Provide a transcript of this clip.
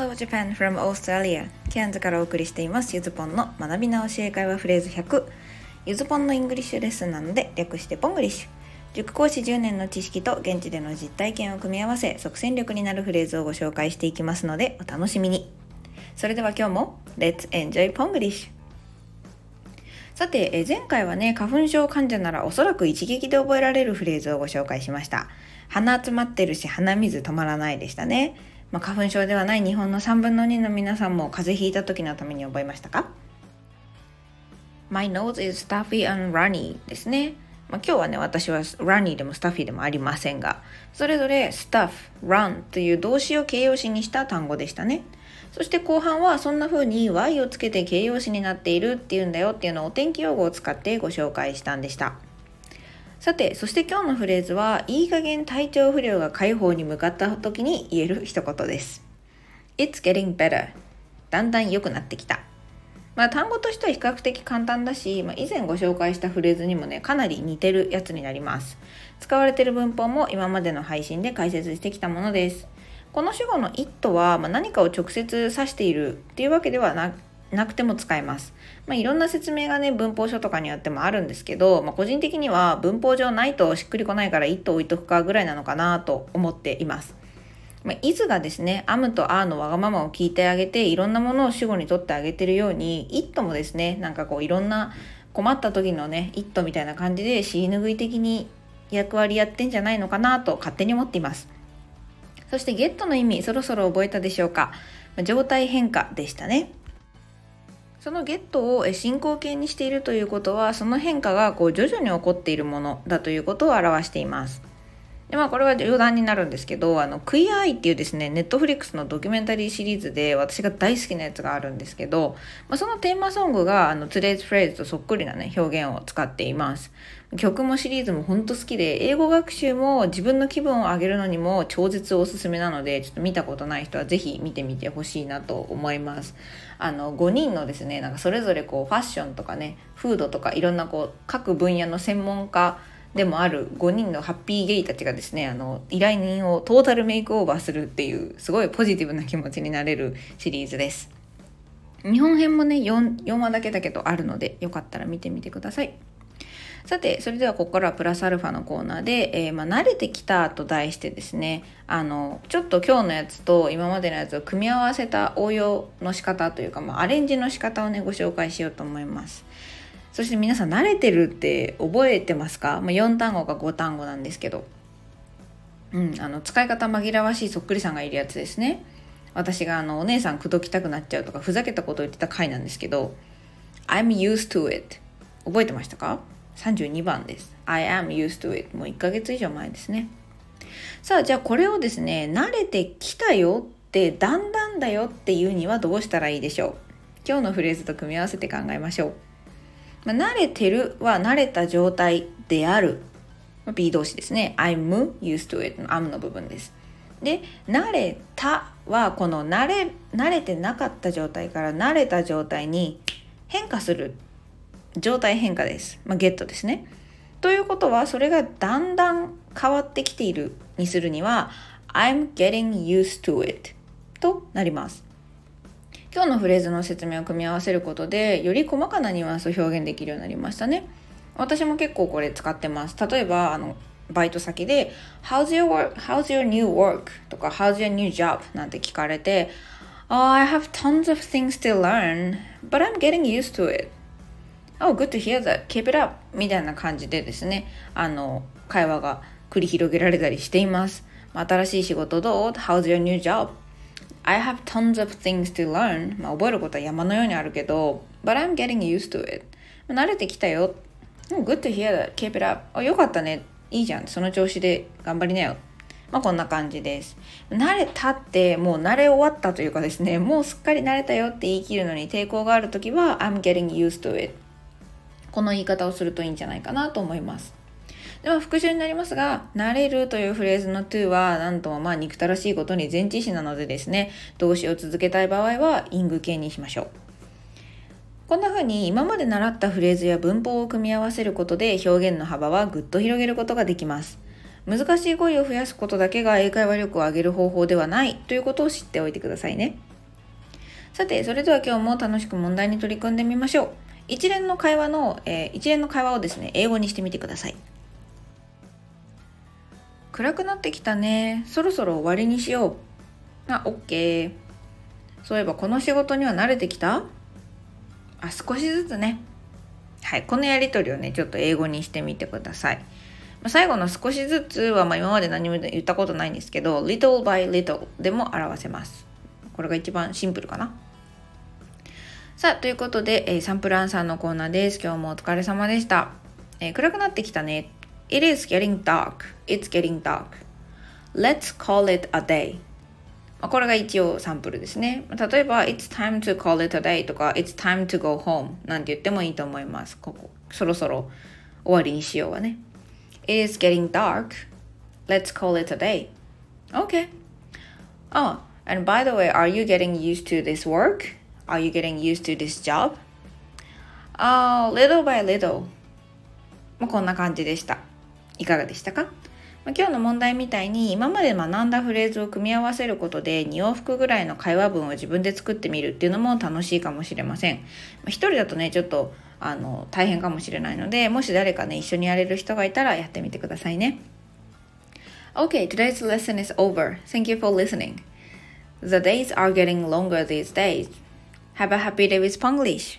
Hello Japan from Australia. ケアンズからお送りしています。ゆずぽんの学び直し英会話フレーズ100ゆずぽんの English lesson なので略してポングリッシュ。塾講師10年の知識と現地での実体験を組み合わせ即戦力になるフレーズをご紹介していきますのでお楽しみに。それでは今日も Let's enjoy ポングリッシュさて、え前回はね、花粉症患者ならおそらく一撃で覚えられるフレーズをご紹介しました。鼻詰まってるし鼻水止まらないでしたね。まあ、花粉症ではない日本の3分の2の皆さんも風邪ひいた時のために覚えましたか ?My nose is stuffy and runny ですね。まあ、今日はね、私は runny でも stuffy でもありませんが、それぞれ stuff、run という動詞を形容詞にした単語でしたね。そして後半はそんな風に y をつけて形容詞になっているっていうんだよっていうのをお天気用語を使ってご紹介したんでした。さて、そして今日のフレーズは、いい加減体調不良が解放に向かった時に言える一言です。It's getting better. だんだん良くなってきた。まあ単語としては比較的簡単だし、まあ、以前ご紹介したフレーズにもね、かなり似てるやつになります。使われている文法も今までの配信で解説してきたものです。この主語の it は、まあ、何かを直接指しているっていうわけではなくなくても使えます。まあ、いろんな説明がね、文法書とかによってもあるんですけど、まあ、個人的には文法上ないとしっくりこないから一と置いとくかぐらいなのかなと思っています。まあ、いずがですね、アムとアーのわがままを聞いてあげて、いろんなものを主語にとってあげてるように、イットもですね、なんかこういろんな困った時のね、イットみたいな感じで尻拭い的に役割やってんじゃないのかなと勝手に思っています。そしてゲットの意味、そろそろ覚えたでしょうか？状態変化でしたね。そのゲットを進行形にしているということはその変化がこう徐々に起こっているものだということを表しています。でまあこれは余談になるんですけど、あの、クイアアイっていうですね、ネットフリックスのドキュメンタリーシリーズで私が大好きなやつがあるんですけど、まあ、そのテーマソングがあの、トゥレイズフレーズとそっくりなね、表現を使っています。曲もシリーズもほんと好きで、英語学習も自分の気分を上げるのにも超絶おすすめなので、ちょっと見たことない人はぜひ見てみてほしいなと思います。あの、5人のですね、なんかそれぞれこう、ファッションとかね、フードとかいろんなこう、各分野の専門家、でもある5人のハッピーゲイたちがですねあの依頼人をトータルメイクオーバーするっていうすごいポジティブな気持ちになれるシリーズです日本編もね 4, 4話だけだけどあるのでよかったら見てみてくださいさて、それではここからはプラスアルファのコーナーで、えー、まあ、慣れてきたと題してですね、あの、ちょっと今日のやつと今までのやつを組み合わせた応用の仕方というか、まあ、アレンジの仕方をね、ご紹介しようと思います。そして皆さん慣れてるって覚えてますか、まあ、4単語か5単語なんですけど。うん、あの使い方紛らわしいそっくりさんがいるやつですね。私があのお姉さん口説きたくなっちゃうとかふざけたことを言ってた回なんですけど I'm used to it 覚えてましたか ?32 番です。I am used to it もう1ヶ月以上前ですね。さあじゃあこれをですね慣れてきたよってだんだんだよっていうにはどうしたらいいでしょう？今日のフレーズと組み合わせて考えましょう。まあ、慣れてるは慣れた状態である。B 動詞ですね。I'm used to it の am の部分です。で、慣れたはこの慣れ、慣れてなかった状態から慣れた状態に変化する状態変化です。まあ、ゲットですね。ということは、それがだんだん変わってきているにするには、I'm getting used to it となります。今日のフレーズの説明を組み合わせることでより細かなニュアンスを表現できるようになりましたね私も結構これ使ってます例えばあのバイト先で How's your. How's your new work? とか How's your new job? なんて聞かれて Oh, I have tons of things to learn, but I'm getting used to it. Oh, good to hear that. Keep it up. みたいな感じでですね、あの、会話が繰り広げられたりしています。新しい仕事どう ?How's your new job? I have tons of things to learn. まあ、覚えることは山のようにあるけど、but I'm getting used to it. 慣れてきたよ。Good to hear that. Keep it up. あ、よかったね。いいじゃん。その調子で頑張りなよ。まあこんな感じです。慣れたってもう慣れ終わったというかですね、もうすっかり慣れたよって言い切るのに抵抗があるときは I'm getting used to it。この言い方をするといいんじゃないかなと思います。では復習になりますが、慣れるというフレーズの to は、なんともまあ憎たらしいことに前置詞なのでですね、動詞を続けたい場合は、イング形にしましょう。こんな風に今まで習ったフレーズや文法を組み合わせることで表現の幅はぐっと広げることができます。難しい語彙を増やすことだけが英会話力を上げる方法ではないということを知っておいてくださいね。さて、それでは今日も楽しく問題に取り組んでみましょう。一連の会話の、えー、一連の会話をですね、英語にしてみてください。暗くなってきたね。そろそろ終わりにしよう。あ、OK。そういえばこの仕事には慣れてきた？あ、少しずつね。はい、このやり取りをね、ちょっと英語にしてみてください。ま、最後の少しずつは、まあ、今まで何も言ったことないんですけど、little by little でも表せます。これが一番シンプルかな。さあ、ということで、えー、サンプルアンサーのコーナーです。今日もお疲れ様でした。えー、暗くなってきたね。It is getting dark. It's getting dark. Let's call it a day. これが一応サンプルですね。例えば、It's time to call it a day とか、It's time to go home なんて言ってもいいと思います。ここ、そろそろ終わりにしようはね。It is getting dark. Let's call it a day. Okay. Oh, and by the way, are you getting used to this work? Are you getting used to this job? Uh, little by little. まあ、こんな感じでした。 いかがでしたか、今日の問題みたいに今まで学んだフレーズを組み合わせることで2往復ぐらいの会話文を自分で作ってみるっていうのも楽しいかもしれません。まあ、一人だとね、ちょっとあの大変かもしれないので、もし誰かね、一緒にやれる人がいたらやってみてくださいね。Okay, today's lesson is over. Thank you for listening. The days are getting longer these days. Have a happy day with Ponglish.